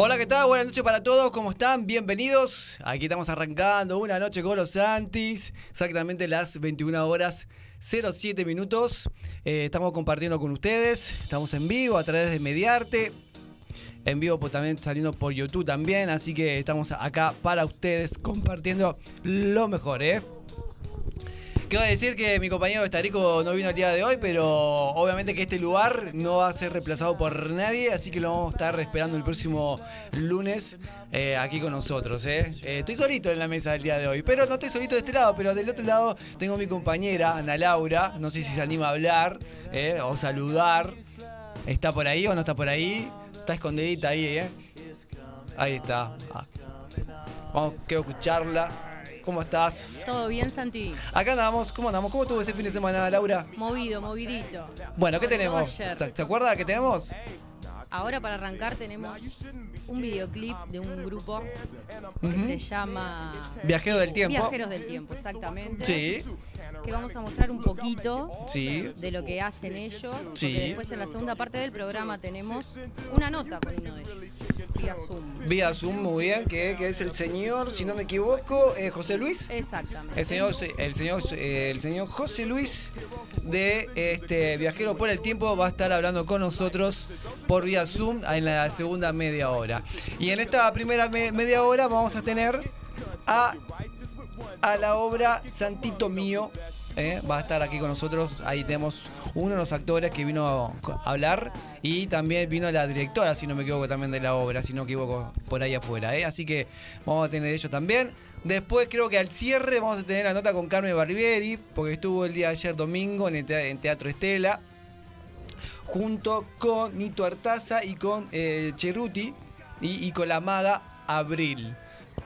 Hola, ¿qué tal? Buenas noches para todos, ¿cómo están? Bienvenidos. Aquí estamos arrancando una noche con los Santis, exactamente las 21 horas 07 minutos. Eh, estamos compartiendo con ustedes, estamos en vivo a través de Mediarte, en vivo pues, también saliendo por YouTube también, así que estamos acá para ustedes compartiendo lo mejor, ¿eh? Quiero decir que mi compañero Estarico no vino el día de hoy, pero obviamente que este lugar no va a ser reemplazado por nadie, así que lo vamos a estar esperando el próximo lunes eh, aquí con nosotros. ¿eh? Eh, estoy solito en la mesa del día de hoy, pero no estoy solito de este lado, pero del otro lado tengo a mi compañera Ana Laura, no sé si se anima a hablar o saludar. ¿Está por ahí o no está por ahí? Está escondidita ahí, ¿eh? Ahí está. Ah. Vamos, quiero escucharla. ¿Cómo estás? Todo bien, Santi. Acá andamos, ¿cómo andamos? ¿Cómo estuvo ese fin de semana, Laura? Movido, movidito. Bueno, ¿qué tenemos? ¿Te acuerdas qué tenemos? Ahora para arrancar tenemos un videoclip de un grupo que se llama Viajeros del Tiempo. Viajeros del Tiempo, exactamente. Sí. Que vamos a mostrar un poquito de lo que hacen ellos. Sí. después en la segunda parte del programa tenemos una nota con uno de ellos. Vía Zoom. Vía Zoom, muy bien, que, es el señor, si no me equivoco, eh, José Luis. Exactamente. El señor, el señor, eh, el señor José Luis de este Viajero por el Tiempo va a estar hablando con nosotros por vía Zoom en la segunda media hora. Y en esta primera media hora vamos a tener a, a la obra Santito Mío. ¿eh? Va a estar aquí con nosotros. Ahí tenemos uno de los actores que vino a hablar y también vino la directora, si no me equivoco, también de la obra, si no me equivoco, por ahí afuera. ¿eh? Así que vamos a tener ellos también. Después creo que al cierre vamos a tener la nota con Carmen Barbieri, porque estuvo el día de ayer domingo en, Teatro Estela, junto con Nito Artaza y con eh, Cheruti y, con la maga Abril.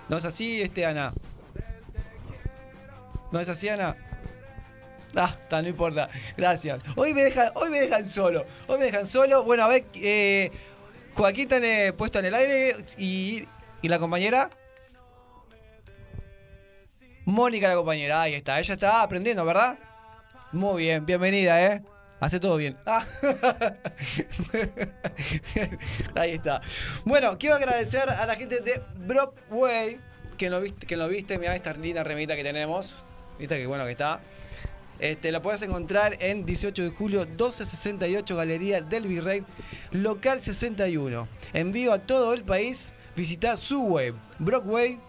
¿No es así, este Ana? ¿No es así, Ana? Ah, está, no importa. Gracias. Hoy me dejan, hoy me dejan solo. Hoy me dejan solo. Bueno, a ver, eh, Joaquín está eh, puesto en el aire y, y la compañera. Mónica, la compañera, ahí está. Ella está aprendiendo, ¿verdad? Muy bien, bienvenida, ¿eh? Hace todo bien. Ah. ahí está. Bueno, quiero agradecer a la gente de Brockway que lo viste, que lo viste. Mira esta linda remita que tenemos. Viste que bueno que está. Este, la puedes encontrar en 18 de julio, 1268 Galería del Virrey, local 61. Envío a todo el país. Visita su web, brockway.com.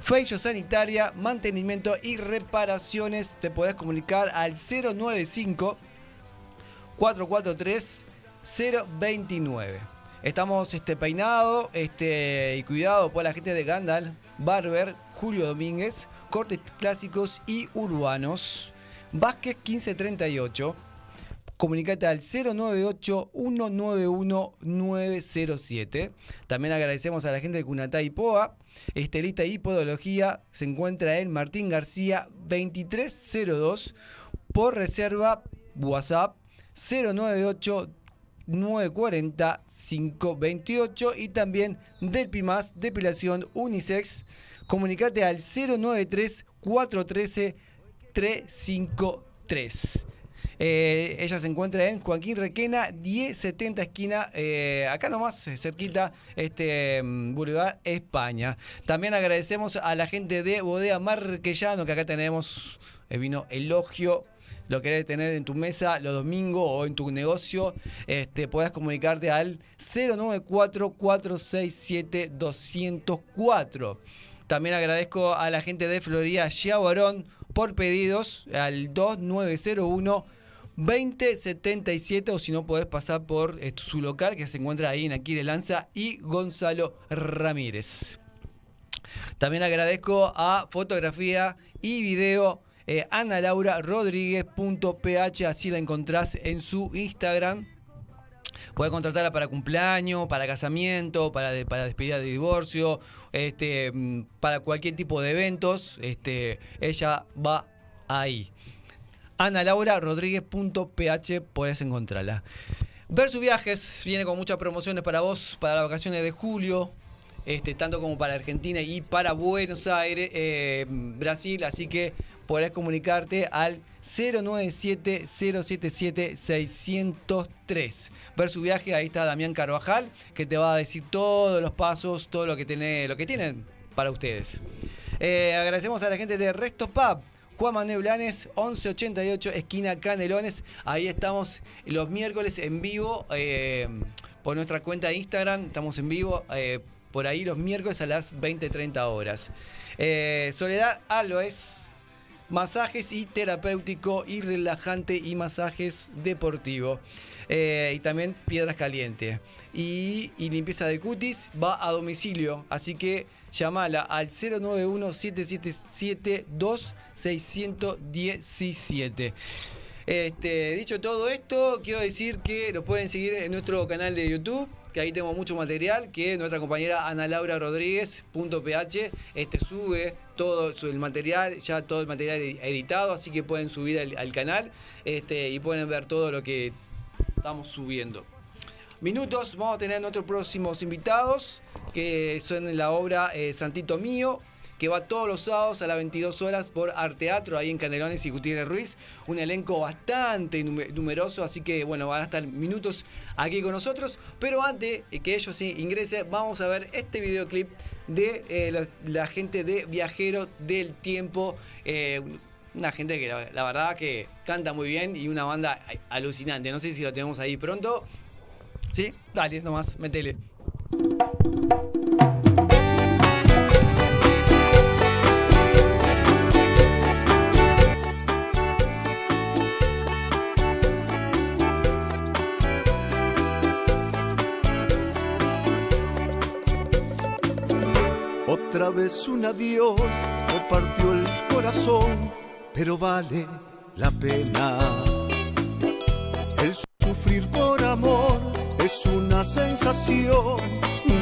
Fecho Sanitaria, mantenimiento y reparaciones. Te podés comunicar al 095 443 029. Estamos este, peinado este, y cuidado por la gente de Gandalf, Barber, Julio Domínguez, cortes clásicos y urbanos. Vázquez 1538 comunicate al 098-191-907. También agradecemos a la gente de Cunatay Poa. Estelita y Podología se encuentra en Martín García 2302 por reserva WhatsApp 098 940 528 y también del PIMAS Depilación Unisex. Comunicate al 093 413 353. Eh, ella se encuentra en Joaquín Requena, 1070 esquina, eh, acá nomás, eh, cerquita, este mm, Boulevard España. También agradecemos a la gente de Bodega Marquellano, que acá tenemos el vino Elogio lo querés tener en tu mesa los domingos o en tu negocio, este, puedas comunicarte al 094-467-204. También agradezco a la gente de Florida Chiabarón por pedidos al 2901 2077 o si no podés pasar por eh, su local que se encuentra ahí en Aquile Lanza y Gonzalo Ramírez. También agradezco a fotografía y video eh, Ana Laura Rodríguez.ph, así la encontrás en su Instagram. Puedes contratarla para cumpleaños, para casamiento, para, para despedida de divorcio, este, mm, para cualquier tipo de eventos. Este, ella va ahí. Ana Laura Rodríguez.ph puedes encontrarla. Versus Viajes viene con muchas promociones para vos para las vacaciones de julio, este, tanto como para Argentina y para Buenos Aires, eh, Brasil. Así que podés comunicarte al 097-077-603. Ver su viaje, ahí está Damián Carvajal, que te va a decir todos los pasos, todo lo que, tiene, lo que tienen para ustedes. Eh, agradecemos a la gente de Resto Pub. Juan Manuel Blanes, 1188, esquina Canelones. Ahí estamos los miércoles en vivo eh, por nuestra cuenta de Instagram. Estamos en vivo eh, por ahí los miércoles a las 20-30 horas. Soledad Aloes masajes y terapéutico y relajante y masajes deportivo. Eh, y también piedras calientes. Y, limpieza de cutis va a domicilio. Así que llamala al 091-777-2617. Este, dicho todo esto, quiero decir que lo pueden seguir en nuestro canal de YouTube que ahí tenemos mucho material que nuestra compañera Ana Laura Rodríguez.ph este, sube todo el material, ya todo el material editado, así que pueden subir al, canal este, y pueden ver todo lo que estamos subiendo. Minutos, vamos a tener nuestros próximos invitados, que son la obra eh, Santito Mío, que va todos los sábados a las 22 horas por Arteatro, ahí en Canelones y Gutiérrez Ruiz. Un elenco bastante numeroso, así que bueno, van a estar minutos aquí con nosotros. Pero antes que ellos ingresen, vamos a ver este videoclip de eh, la, gente de Viajero del Tiempo. Eh, una gente que la, verdad que canta muy bien y una banda alucinante. No sé si lo tenemos ahí pronto. ¿Sí? Dale, nomás, metele. Vez un adiós me partió el corazón, pero vale la pena. El sufrir por amor es una sensación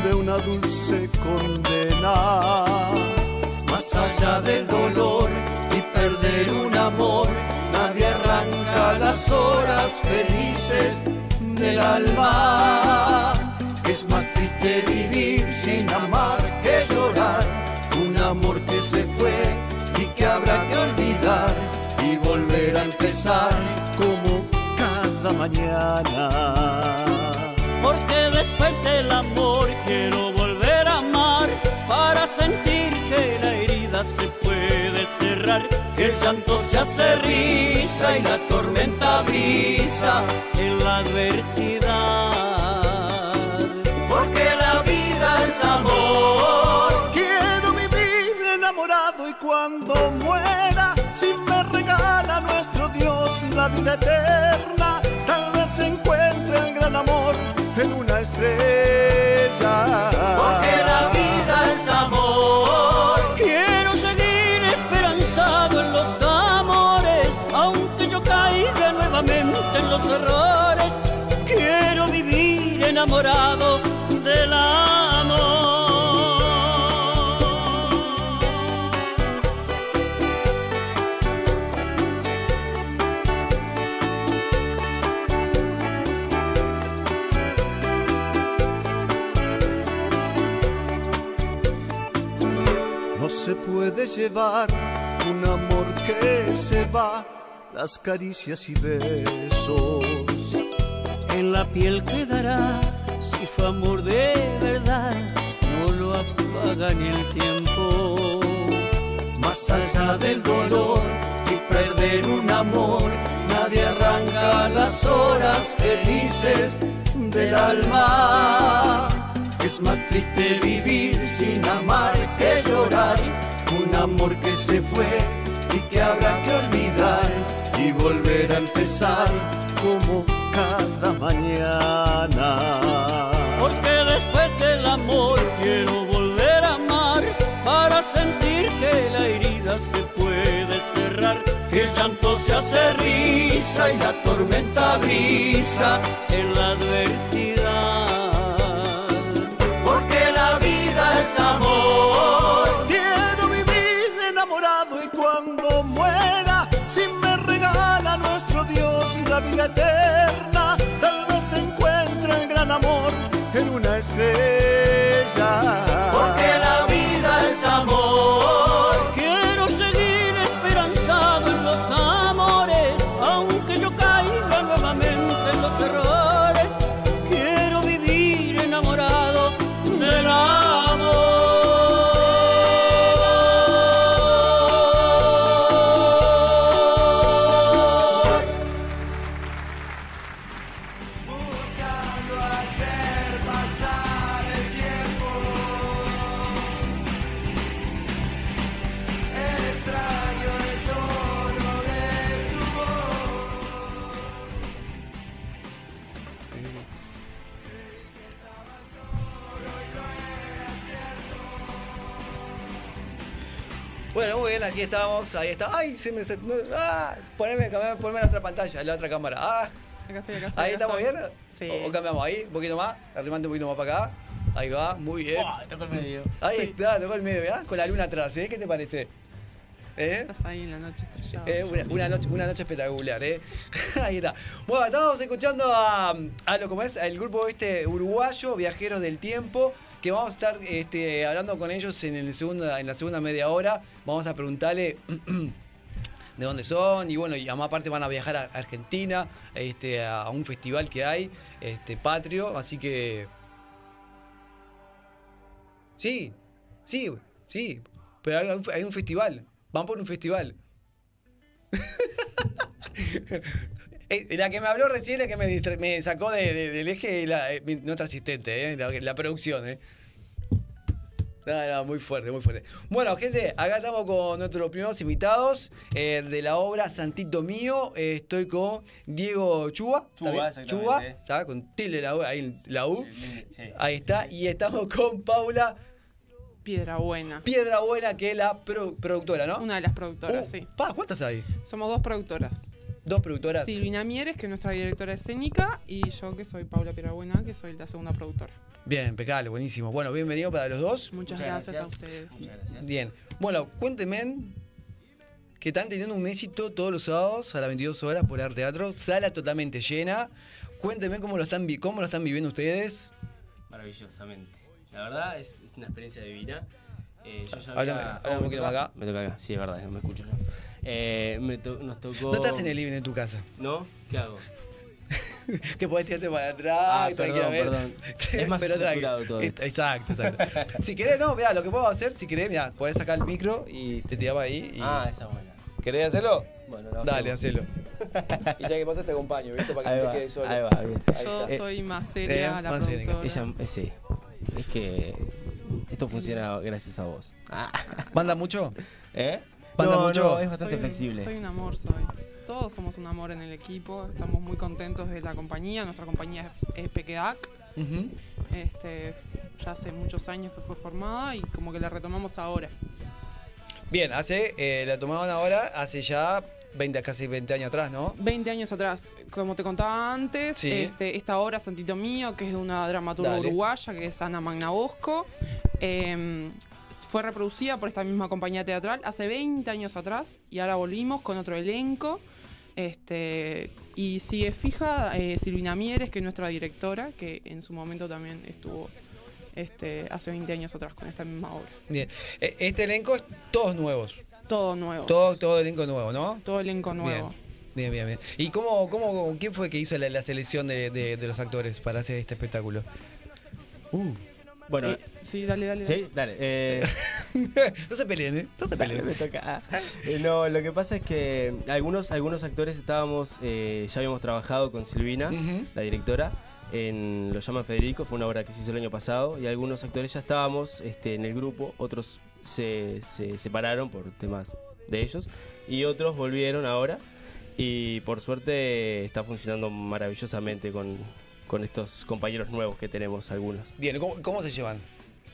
de una dulce condena. Más allá del dolor y perder un amor, nadie arranca las horas felices del alma. Es más triste vivir sin amar amor que se fue y que habrá que olvidar y volver a empezar como cada mañana. Porque después del amor quiero volver a amar para sentir que la herida se puede cerrar, que el llanto se hace risa y la tormenta brisa en la adversidad la vida eterna, tal vez encuentre el gran amor en una estrella. Un amor que se va, las caricias y besos. En la piel quedará, si fue amor de verdad, no lo apaga ni el tiempo. Más allá del dolor y perder un amor, nadie arranca las horas felices del alma es más triste vivir sin amar que llorar. Un amor que se fue y que habrá que olvidar y volver a empezar como cada mañana. Porque después del amor quiero volver a amar para sentir que la herida se puede cerrar. Que el llanto se hace risa y la tormenta brisa en la adversidad vida eterna, tal vez encuentre el gran amor en una estrella. Porque ahí está. ¡Ay! Se me. ¡Ah! Poneme, poneme la otra pantalla, la otra cámara. ¡Ah! Acá estoy, acá estoy. ¿Ahí estamos bien? Sí. O, cambiamos ahí, un poquito más, arrimante un poquito más para acá. Ahí va, muy bien. Oh, tocó el medio. Ahí está, tocó el medio, ¿verdad? Con la luna atrás, ¿eh? ¿Qué te parece? ¿Eh? Estás ahí en la noche estrellada. Eh, una, noche, una noche espectacular, ¿eh? ahí está. Bueno, estamos escuchando a, a lo como es, el grupo este uruguayo, Viajeros del Tiempo que vamos a estar este, hablando con ellos en, el segundo, en la segunda media hora. Vamos a preguntarle de dónde son y bueno, y además aparte van a viajar a Argentina, este, a un festival que hay, este, patrio, así que... Sí, sí, sí, pero hay, un festival, van por un festival. Eh, la que me habló recién, la que me, me sacó del eje, la, eh, nuestra asistente, eh, la, producción. Eh. No, no, muy fuerte, muy fuerte. Bueno, gente, acá estamos con nuestros primeros invitados de la obra Santito Mío. estoy con Diego Chuba. Chuba, Chuba, ¿está? Con tilde la U, ahí la U. Ahí está. Y estamos con Paula. Piedra Buena. Piedra Buena, que es la productora, ¿no? Una de las productoras, uh, sí. Pa, ¿cuántas hay? Somos dos productoras. Dos productoras. Silvina Mieres, que es nuestra directora escénica, y yo, que soy Paula Piedrabuena, que soy la segunda productora. Bien, impecable, buenísimo. Bueno, bienvenido para los dos. Muchas, gracias, a ustedes. Muchas gracias. Bien. Bueno, cuéntenme que están teniendo un éxito todos los sábados a las 22 horas por Arte Teatro, sala totalmente llena. Cuéntenme cómo lo están, cómo lo están viviendo ustedes. Maravillosamente. La verdad es, una experiencia divina. Eh, yo ya había... un poquito acá. Me toca acá, sí, es verdad, me escucho yo. Eh, nos tocó. No estás en el living de tu casa. ¿No? ¿Qué hago? que podés tirarte para atrás. Ah, perdón, perdón. Es más Pero estructurado todo. Exacto, exacto. si querés, no, mira, lo que puedo hacer, si querés, mira, podés sacar el micro y te tiraba ahí. Y... Ah, esa buena. ¿Querés hacerlo? Bueno, no. Dale, hacelo. y ya que pasa te acompaño, ¿viste? Para que no te quedes solo. Ahí va, bien. Yo soy más seria, eh, la más productora. Ella, eh, sí. Es que esto funciona gracias a vos. ¿Manda mucho? ¿Eh? ¿Manda mucho? es bastante flexible. Soy un amor, soy. Todos somos un amor en el equipo. Estamos muy contentos de la compañía. Nuestra compañía es, Pequedac. este, ya hace muchos años que fue formada y como que la retomamos ahora. Bien, hace, eh, la tomaban ahora hace ya 20, casi 20 años atrás, ¿no? 20 años atrás. Como te contaba antes, este, esta obra Santito Mío, que es de una dramaturga uruguaya, que es Ana Magna Bosco, em, fue reproducida por esta misma compañía teatral hace 20 años atrás y ahora volvimos con otro elenco. Este, y sigue fija eh, Silvina Mieres, que es nuestra directora, que en su momento también estuvo este, hace 20 años atrás con esta misma obra. Bien, e, este elenco es todos nuevos. Todo nuevo. Todo, todo elenco nuevo, ¿no? Todo elenco nuevo. Bien, bien, bien. ¿Y cómo, cómo, quién fue que hizo la, selección de, los actores para hacer este espectáculo? Uh. Bueno, eh, sí, dale, dale. Sí, dale. Eh. no se peleen, ¿eh? No se peleen. me toca. Eh, no, lo que pasa es que algunos, algunos actores estábamos, eh, ya habíamos trabajado con Silvina, la directora, en Lo llama Federico, fue una obra que se hizo el año pasado, y algunos actores ya estábamos este, en el grupo, otros se, se separaron por temas de ellos, y otros volvieron ahora, y por suerte está funcionando maravillosamente con, con estos compañeros nuevos que tenemos algunos. Bien, ¿cómo, se llevan?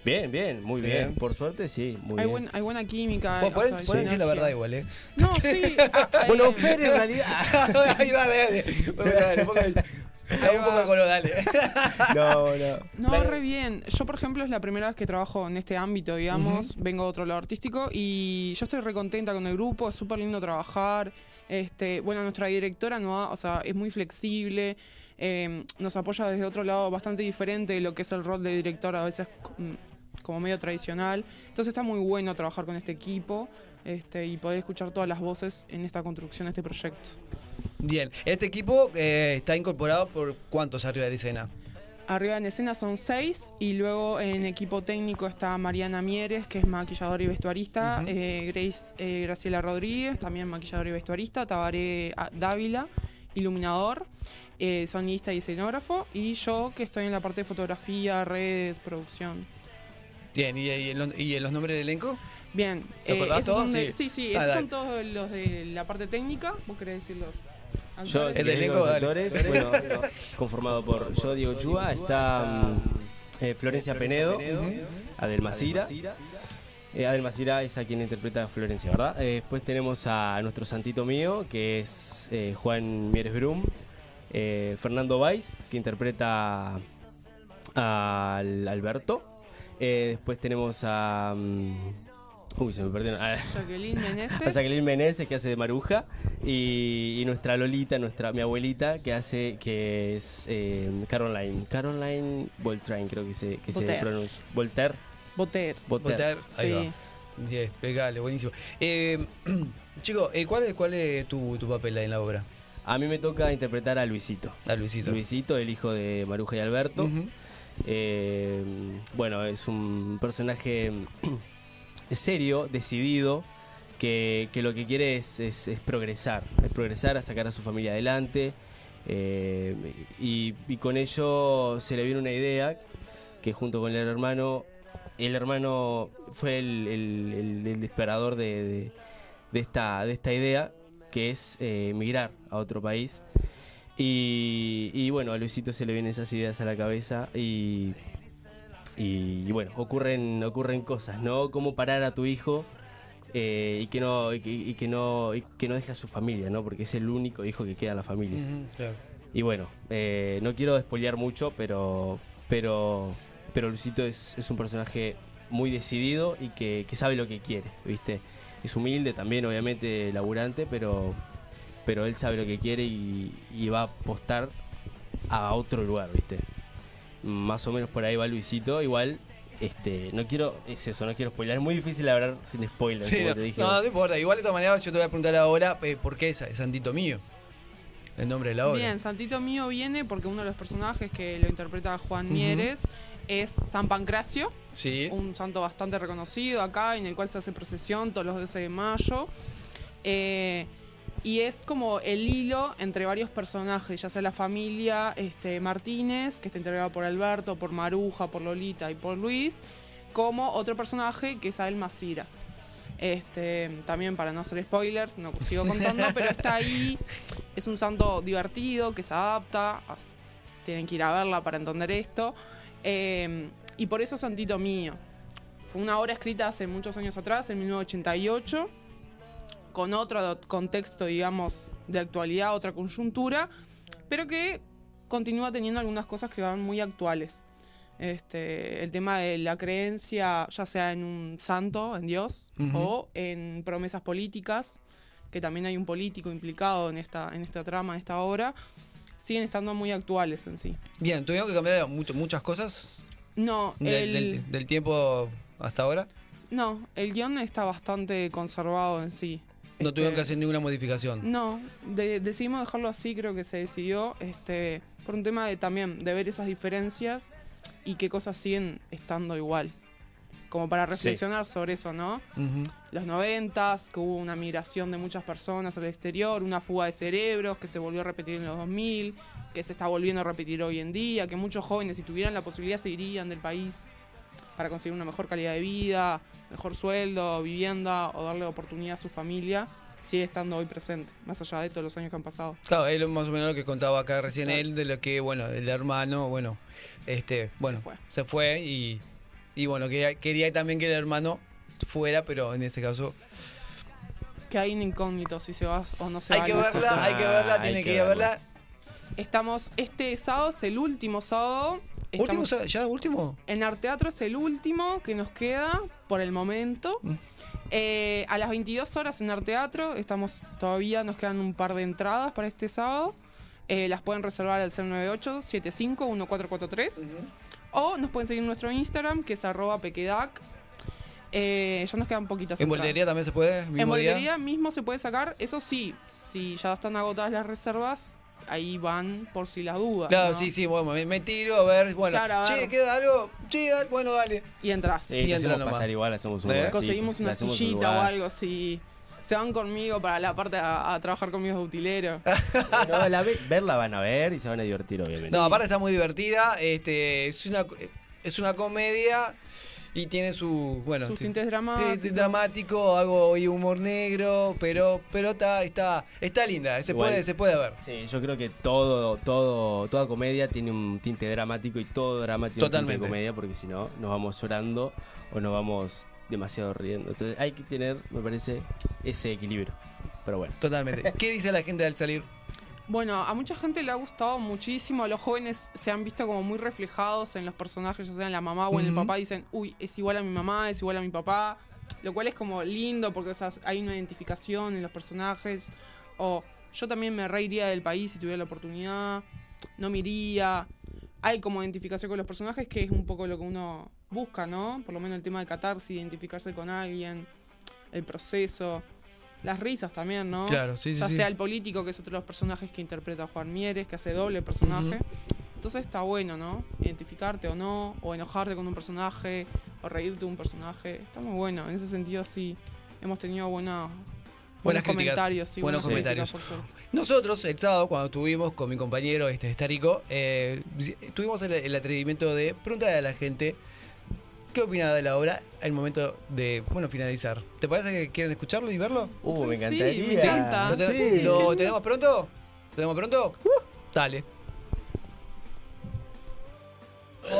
Bien, bien, muy bien. Por suerte, sí, muy hay bien. hay buena química. pueden, decir la verdad igual, ¿eh? No, sí. bueno, Fer, en realidad... Ahí, dale, dale. dale, un poco de color, dale. no, no. No, re bien. Yo, por ejemplo, es la primera vez que trabajo en este ámbito, digamos. Vengo de otro lado artístico y yo estoy re contenta con el grupo. Es súper lindo trabajar. Este, bueno, nuestra directora no, o sea, es muy flexible. Em, nos apoya desde otro lado bastante diferente de lo que es el rol de director, a veces mm, como medio tradicional. Entonces está muy bueno trabajar con este equipo este, y poder escuchar todas las voces en esta construcción este proyecto. Bien, este equipo eh, está incorporado por cuántos arriba de escena? Arriba en escena son seis y luego en equipo técnico está Mariana Mieres, que es maquilladora y vestuarista, eh, Grace eh, Graciela Rodríguez, también maquilladora y vestuarista, Tabaré ah, Dávila, iluminador, eh, sonista y escenógrafo, y yo que estoy en la parte de fotografía, redes, producción. Bien, ¿y, en los nombres del elenco? Bien, ¿Te eh, esos sí. sí, esos son todos los de la parte técnica. ¿Vos querés decirlos Yo, el elenco de actores, bueno, conformado por yo, Diego Chua, está mm, eh, Florencia Penedo, Adel Masira. Eh, Adel Masira es a quien interpreta a Florencia, ¿verdad? Eh, después tenemos a nuestro santito mío, que es eh, Juan Mieres Brum. Fernando Valls, que interpreta al Alberto. después tenemos a. Mm, uy, se me perdieron. A Jacqueline Meneses. Jacqueline Meneses, que hace de Maruja. Y, nuestra Lolita, nuestra mi abuelita, que hace. que es Caroline. Caroline Voltaire, creo que se, que se pronuncia. Voltaire. Boter. Boter. Ahí va. Bien, pegale, buenísimo. Eh, chico, eh, ¿cuál, es, ¿cuál es tu, papel ahí en la obra? A mí me toca interpretar a Luisito. A Luisito. Luisito, el hijo de Maruja y Alberto. Eh, bueno, es un personaje serio, decidido, que, lo que quiere es, es, progresar. Es progresar, a sacar a su familia adelante. y, y con ello se le viene una idea que junto con el hermano el hermano fue el, el, disparador de, esta, de esta idea, que es eh, emigrar a otro país. Y, bueno, a Luisito se le vienen esas ideas a la cabeza y, y, bueno, ocurren, ocurren cosas, ¿no? Cómo parar a tu hijo eh, y, que no, y, que, no, que no deje a su familia, ¿no? Porque es el único hijo que queda en la familia. Y bueno, eh, no quiero despolear mucho, pero, pero pero Luisito es, un personaje muy decidido y que, sabe lo que quiere, ¿viste? Es humilde también, obviamente, laburante, pero, pero él sabe lo que quiere y, va a apostar a otro lugar, ¿viste? Más o menos por ahí va Luisito, igual este, no quiero, es eso, no quiero spoiler. Es muy difícil hablar sin spoiler, como no, te dije. No, no importa. Igual de todas maneras yo te voy a preguntar ahora eh, por qué es, Santito Mío. El nombre de la obra. Bien, Santito Mío viene porque uno de los personajes que lo interpreta Juan Mieres es San Pancracio, un santo bastante reconocido acá, en el cual se hace procesión todos los 12 de mayo. Eh, y es como el hilo entre varios personajes, ya sea la familia este, Martínez, que está integrada por Alberto, por Maruja, por Lolita y por Luis, como otro personaje que es Abel Masira. Este, también para no hacer spoilers, no sigo contando, pero está ahí. Es un santo divertido que se adapta. Tienen que ir a verla para entender esto. Em, y por eso Santito Mío. Fue una obra escrita hace muchos años atrás, en 1988, con otro contexto, digamos, de actualidad, otra coyuntura, pero que continúa teniendo algunas cosas que van muy actuales. Este, el tema de la creencia, ya sea en un santo, en Dios, o en promesas políticas, que también hay un político implicado en esta, en esta trama, en esta obra siguen estando muy actuales en sí. Bien, ¿tuvieron que cambiar muchas cosas? No, del, tiempo hasta ahora. No, el guion está bastante conservado en sí. No tuvieron que este, hacer ninguna modificación. No, decidimos dejarlo así, creo que se decidió, este, por un tema de también de ver esas diferencias y qué cosas siguen estando igual como para reflexionar sobre eso, ¿no? Los noventas, que hubo una migración de muchas personas al exterior, una fuga de cerebros que se volvió a repetir en los 2000, que se está volviendo a repetir hoy en día, que muchos jóvenes si tuvieran la posibilidad se irían del país para conseguir una mejor calidad de vida, mejor sueldo, vivienda o darle oportunidad a su familia sigue estando hoy presente, más allá de todos los años que han pasado. Claro, es más o menos lo que contaba acá recién él, de lo que, bueno, el hermano, bueno, este, bueno, se fue y y bueno, quería, quería también que el hermano fuera, pero en ese caso que hay un incógnito si se va o no se hay va. Que verla, hay que verla, tiene que, ir a verla. Estamos, este sábado es el último sábado. ¿Último ¿Ya último? En Arteatro es el último que nos queda por el momento. Mm. Eh, a las 22 horas en Arteatro, estamos todavía, nos quedan un par de entradas para este sábado. Eh, las pueden reservar al 098 75 1443. O nos pueden seguir en nuestro Instagram, que es arroba pequedac. Eh, ya nos quedan poquitas. ¿En boletería también se puede? En boletería mismo se puede sacar. Eso sí, si ya están agotadas las reservas, ahí van por si las dudas. Claro, sí, sí, bueno, me, tiro a ver, bueno, che, queda algo, che, bueno, dale. Y entras. Sí, y entras pasar igual, hacemos un Conseguimos una sillita o algo así se van conmigo para la parte a, trabajar conmigo de utilero. no, la verla van a ver y se van a divertir, obviamente. No, aparte está muy divertida. Este, es una, es una comedia Y tiene su, bueno, sus tintes dramáticos. dramático, hago hoy humor negro, pero pero está está está linda, se puede se puede ver. Sí, yo creo que todo todo toda comedia tiene un tinte dramático y todo dramático tiene un tinte de comedia porque si no nos vamos llorando o nos vamos demasiado riendo. Entonces hay que tener, me parece, ese equilibrio. Pero bueno. Totalmente. ¿Qué dice la gente al salir? Bueno, a mucha gente le ha gustado muchísimo. Los jóvenes se han visto como muy reflejados en los personajes, ya sea en la mamá o en el papá. Dicen, uy, es igual a mi mamá, es igual a mi papá. Lo cual es como lindo porque hay una identificación en los personajes. O yo también me reiría del país si tuviera la oportunidad. No me iría. Hay como identificación con los personajes que es un poco lo que uno busca, ¿no? Por lo menos el tema de catarse, identificarse con alguien, el proceso. Las risas también, ¿no? Claro, sí, sí. Ya sea el político, que es otro de los personajes que interpreta Juan Mieres, que hace doble personaje. Entonces está bueno, ¿no? Identificarte o no, o enojarte con un personaje, o reírte de un personaje. Está muy bueno. En ese sentido, sí, hemos tenido buenos comentarios. buenos, comentarios. Nosotros, el sábado, cuando estuvimos con mi compañero este Estarico, eh, tuvimos el, atrevimiento de preguntarle a la gente ¿Qué opina de la obra al momento de, bueno, finalizar? ¿Te parece que quieren escucharlo y verlo? Uh, me encantaría. Sí, me encanta. ¿Lo, tenemos pronto? ¿Lo tenemos pronto? Uh. Dale.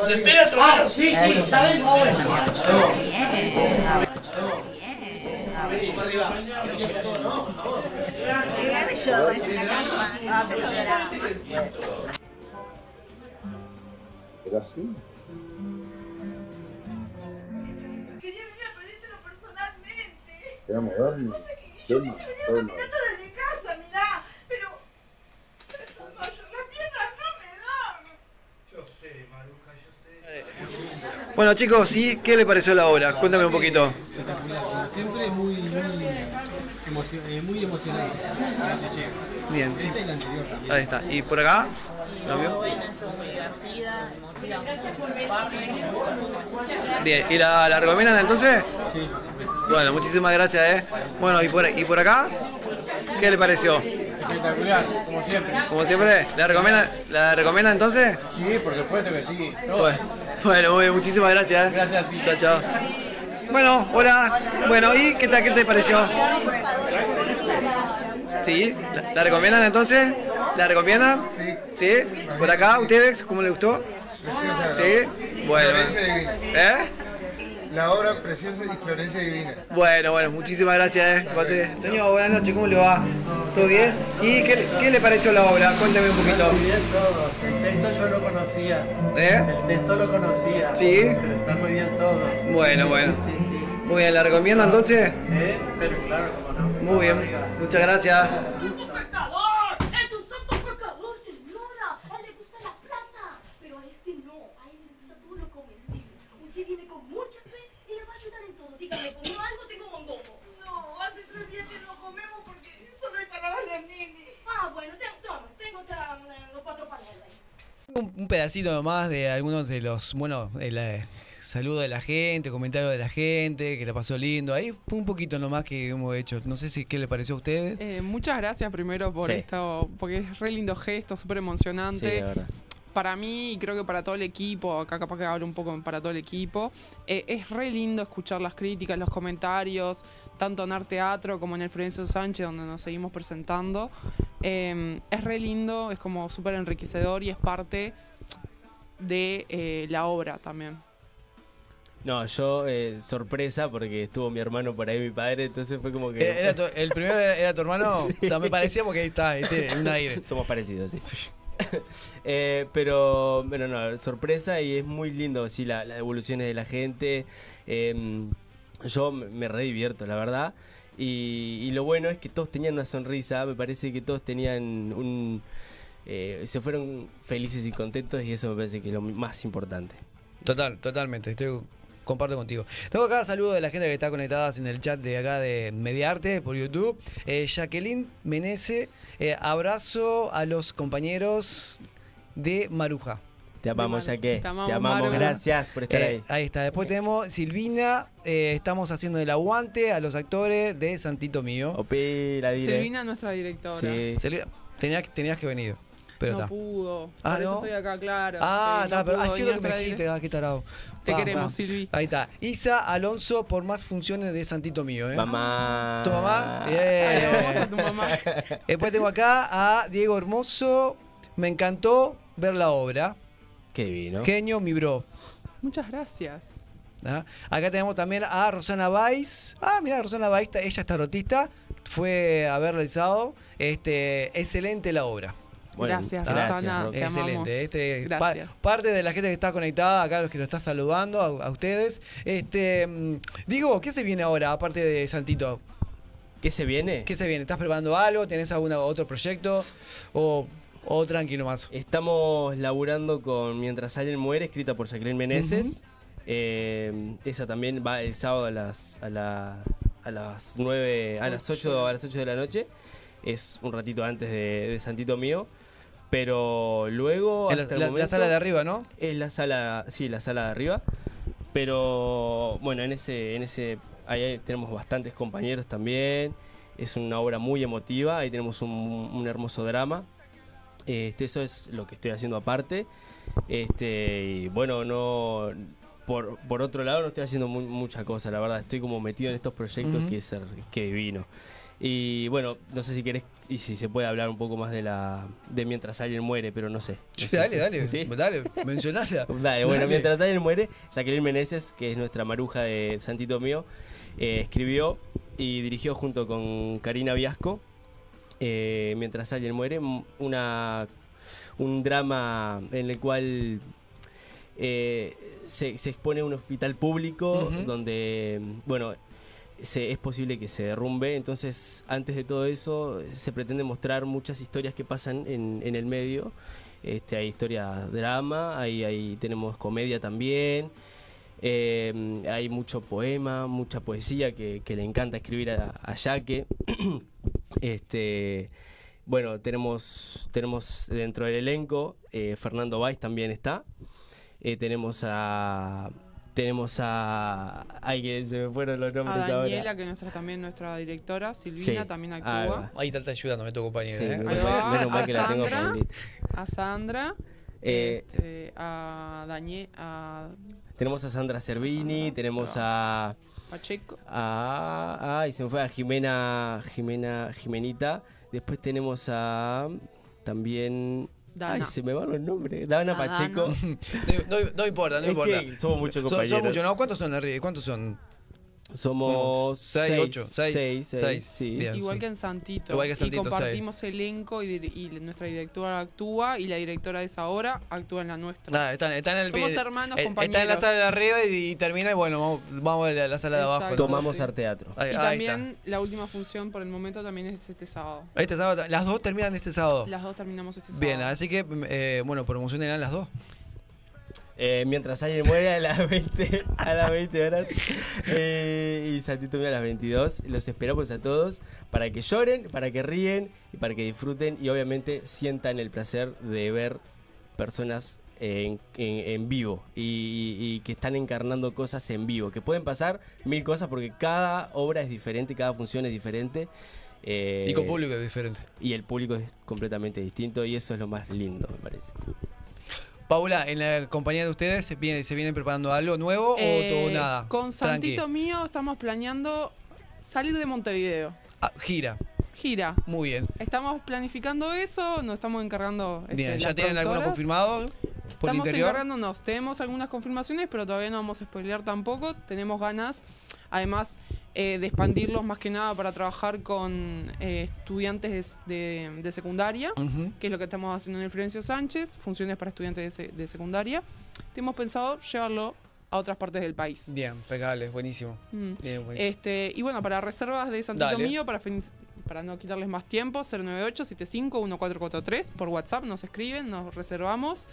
¿Te esperas o ah, sí, sí, ya ven. Ahora. ¿Era así? Era moderno. No sé qué, yo quise venir caminando desde casa, mirá, pero... Las piernas no me dan. Yo sé, Maruja, yo sé. Bueno chicos, ¿y qué le pareció la obra? Cuéntame un poquito. Espectacular, siempre muy, muy, eh, muy emocionante. Bien. Esta y la anterior también. Ahí está. ¿Y por acá? ¿Lo vio? Bien, ¿y la, la recomiendan entonces? Sí, Bueno, muchísimas gracias, ¿eh? Bueno, ¿y por, ¿y por acá? ¿Qué le pareció? Espectacular, como siempre. ¿Como siempre? ¿La recomienda, ¿la recomienda entonces? Sí, por supuesto que sí. Pues, bueno, muchísimas gracias. ¿eh? Gracias a ti. Chao, chao. Bueno, hola. Bueno, ¿y qué tal? ¿Qué te pareció? ¿Sí? ¿La, recomiendan entonces? ¿La recomiendan? Sí. ¿Sí? ¿Por acá? ¿Ustedes? ¿Cómo les gustó? ¿Sí? Bueno. ¿Eh? La obra preciosa y Florencia Divina. Bueno, bueno, muchísimas gracias. Eh. Señor, buenas noches, ¿cómo le va? ¿Todo bien? ¿Y qué, qué, le pareció la obra? Cuéntame un poquito. Muy bien todos. El texto yo lo conocía. ¿Eh? El texto lo conocía. Sí. Pero están muy bien todos. Bueno, bueno. Sí, sí, Muy bien, ¿la recomiendo entonces? ¿Eh? Pero claro, cómo no. Muy bien. Muchas gracias. Un, pedacito nomás de algunos de los, bueno, el saludo de la gente, comentarios de la gente, que le pasó lindo. Ahí un poquito nomás que hemos hecho. No sé si qué le pareció a ustedes. Eh, muchas gracias primero por esto, porque es re lindo gesto, súper emocionante. para mí y creo que para todo el equipo, acá capaz que hablo un poco para todo el equipo, eh, es re lindo escuchar las críticas, los comentarios, tanto en Arte Teatro como en el Florencio Sánchez, donde nos seguimos presentando. Em, es re lindo, es como súper enriquecedor y es parte de eh, la obra también. No, yo eh, sorpresa porque estuvo mi hermano por ahí, mi padre, entonces fue como que... ¿Era ¿El primero era tu hermano? Me parecía porque ahí está, en un aire. Somos parecidos, sí. Eh, pero, bueno, no, sorpresa y es muy lindo, sí, las la evoluciones de la gente. Em, yo me re divierto, la verdad. Y, lo bueno es que todos tenían una sonrisa, me parece que todos tenían un... Eh, se fueron felices y contentos y eso me parece que es lo más importante. Total, totalmente, estoy comparto contigo. Tengo acá saludos de la gente que está conectada en el chat de acá de Mediarte por YouTube. Eh, Jacqueline Menece, eh, abrazo a los compañeros de Maruja. Te amamos, ya que. Te amamos, gracias por estar ahí. Ahí está. Después tenemos Silvina. estamos haciendo el aguante a los actores de Santito Mío. Opi, la Silvina, nuestra directora. Sí. tenías, tenías que venir. Pero no está. pudo. Ah, Por eso ¿no? estoy acá, claro. Ah, Sí, no, pero ha sido lo que me dijiste, ah, qué tarado. Te Pa, queremos, pa. Silvi. Ahí está. Isa Alonso por más funciones de Santito Mío, ¿eh? Mamá. ¿Tu mamá? Ay, Bien. vamos a tu mamá. Después tengo acá a Diego Hermoso. Me encantó ver la obra. Qué divino. Genio, mi bro. Muchas gracias. ¿Ah? Acá tenemos también a Rosana Weiss. Ah, mira, Rosana Weiss, ella es tarotista. Fue a ver realizado. Este, excelente la obra. Bueno, gracias, gracias, Rosana. Te amamos. Excelente. Este, pa- Gracias. parte de la gente que está conectada, acá los que lo está saludando, a, a ustedes. Este, mm, digo, ¿qué se viene ahora, aparte de Santito? ¿Qué se viene? ¿Qué se viene? ¿Estás preparando algo? ¿Tenés algún otro proyecto? ¿O, o tranquilo más? Estamos laburando con Mientras alguien muere, escrita por Jacqueline Meneses. Eh, esa también va el sábado a las, a la- a las 9, a las 8, a las 8 de la noche. Es un ratito antes de, de Santito Mío. Pero luego. En la, el sala de arriba, ¿no? Es la sala, sí, la sala de arriba. Pero bueno, en ese, en ese, ahí tenemos bastantes compañeros también. Es una obra muy emotiva. Ahí tenemos un, un hermoso drama. Este, eso es lo que estoy haciendo aparte. Este, y bueno, no. Por, por otro lado, no estoy haciendo mu- mucha cosa, la verdad. Estoy como metido en estos proyectos que es que divino. Y bueno, no sé si querés y si se puede hablar un poco más de la de mientras alguien muere, pero no sé. No dale, si- dale, ¿Sí? dale, mencionala. Dale, bueno, Dale. mientras alguien muere, Jacqueline Meneses, que es nuestra maruja de Santito Mío, eh, escribió y dirigió junto con Karina Viasco, eh, mientras alguien muere, una, un drama en el cual eh, se, se expone un hospital público donde, bueno, se- es posible que se derrumbe. Entonces, antes de todo eso, se pretende mostrar muchas historias que pasan en, en el medio. Este, hay historia drama, hay, hay- tenemos comedia también. Eh, hay mucho poema, mucha poesía que, que le encanta escribir a, a Yaque. este, bueno, tenemos, tenemos dentro del elenco, eh, Fernando Valls también está. Eh, tenemos a. Tenemos a. Ay, que se me fueron los A nombres Daniela, ahora. que es nuestra, también nuestra directora, Silvina Sí. también Ahí actúa. Ahí está, está ayudando, tu compañero. Sí, ¿eh? menos mal- va, menos mal a que la tengo, a Sandra, Eh, este, a Daniel, a Tenemos a Sandra Cervini, Sandra, tenemos a. Pacheco. a ay, se me fue a Jimena. Jimena. Jimenita. Después tenemos a. También. Dana. Ay, se me van los nombres. Dana A Pacheco. No, no- no importa, no Es importa. que somos muchos compañeros. muchos, ¿no? ¿Cuántos son? ¿Cuántos son? Somos seis, seis, ocho, seis, seis, seis, seis. sí. Bien. Igual sí. que en Santito. Igual que Santito, y compartimos elenco y, nuestra directora actúa y la directora de esa hora actúa en la nuestra. Nada, están, están en el Somos hermanos, el- Está en la compañeros. sala de arriba y, y termina y bueno, vamos, vamos a la, la sala de abajo. Exacto. Tomamos sí. Ahí, y ahí también la última función por el momento también es este sábado. Este sábado, las dos terminan este sábado. Las dos terminamos este sábado. Bien, así que, eh, bueno, promocionen las dos. Eh, mientras alguien muere a las 20, a las 20 horas eh, y Santito a las 22. Los esperamos a todos para que lloren, para que ríen y para que disfruten y obviamente sientan el placer de ver personas en, en- en vivo y, y- y que están encarnando cosas en vivo. Que pueden pasar mil cosas porque cada obra es diferente, cada función es diferente. eh, y con público es diferente. y el público es completamente distinto y eso es lo más lindo, me parece. Paula, en la compañía de ustedes, ¿se, viene, se vienen preparando algo nuevo Eh, o todo nada? Con Tranqui. Santito mío estamos planeando salir de Montevideo. Ah, gira, Gira. muy bien. Estamos planificando eso, nos estamos encargando. este, Bien, ¿ya tienen alguno confirmado por Estamos interior? encargándonos, tenemos algunas confirmaciones, pero todavía no vamos a spoilear tampoco. Tenemos ganas, además, eh, de expandirlos más que nada para trabajar con eh, estudiantes de, de secundaria, que es lo que estamos haciendo en el Florencio Sánchez, funciones para estudiantes de, de secundaria. Tenemos pensado llevarlo a otras partes del país. Bien, pegales, buenísimo. Mm. Bien, buenísimo. Este, y bueno, para reservas de Santito Dale. Mío, para, fin- para no quitarles más tiempo, 098-75-1443, por WhatsApp nos escriben, nos reservamos.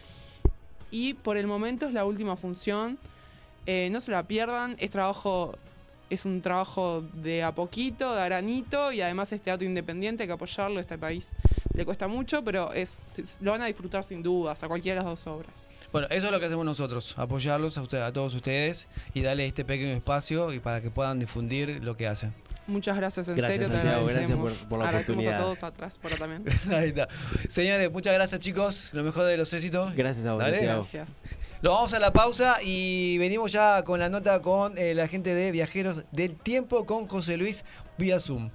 Y por el momento es la última función. Eh, no se la pierdan, es trabajo, es un trabajo de a poquito, de a granito, y además es teatro independiente, hay que apoyarlo, este país le cuesta mucho, pero es, lo van a disfrutar sin dudas, a cualquiera de las dos obras. Bueno, eso es lo que hacemos nosotros, apoyarlos a, ustedes, a todos ustedes y darles este pequeño espacio y para que puedan difundir lo que hacen. Muchas gracias, en Gracias, serio, te Santiago, gracias agradecemos. por- por la Agradecemos a todos atrás por también. Ahí está. Señores, muchas gracias chicos. Lo mejor de los éxitos. Gracias a vos, Dale. Santiago. Gracias. Lo vamos a la pausa y venimos ya con la nota con eh, la gente de Viajeros del Tiempo con José Luis vía Zoom.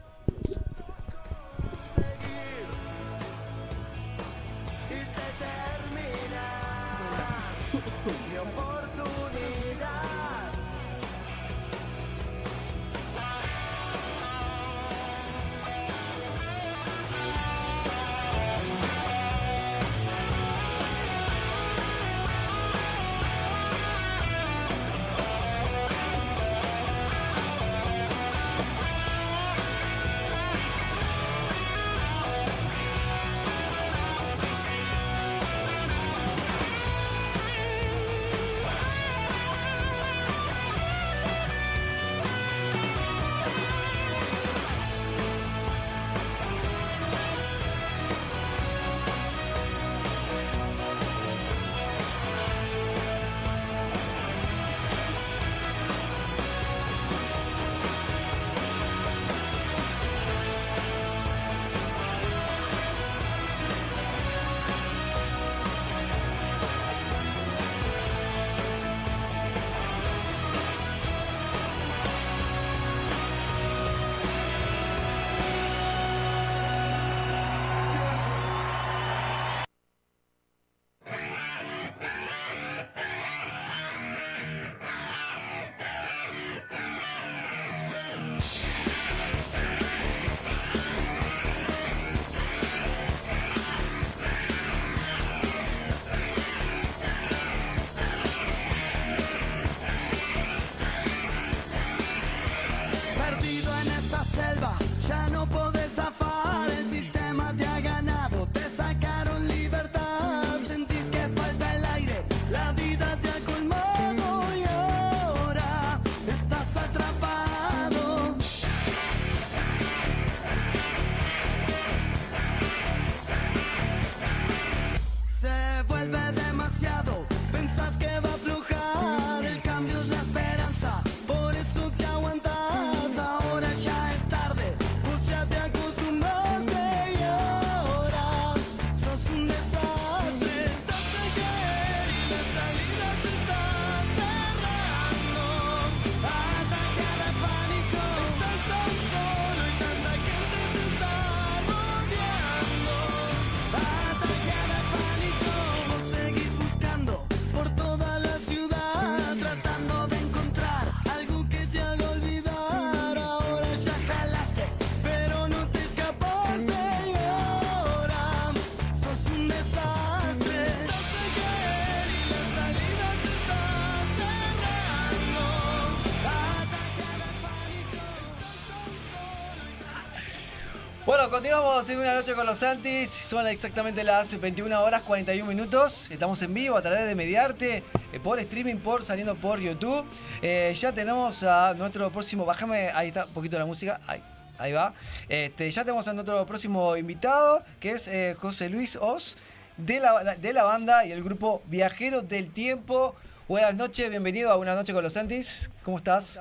Continuamos en una noche con los Santis. Son exactamente las 21 horas 41 minutos. Estamos en vivo a través de Mediarte, eh, por streaming, por saliendo por YouTube. Eh, ya tenemos a nuestro próximo. Bájame, ahí está, un poquito la música. Ahí, ahí va. Este, ya tenemos a nuestro próximo invitado, que es eh, José Luis Oz, de la, de la banda y el grupo Viajeros del Tiempo. Buenas noches, bienvenido a Una Noche con los Santis. ¿Cómo estás?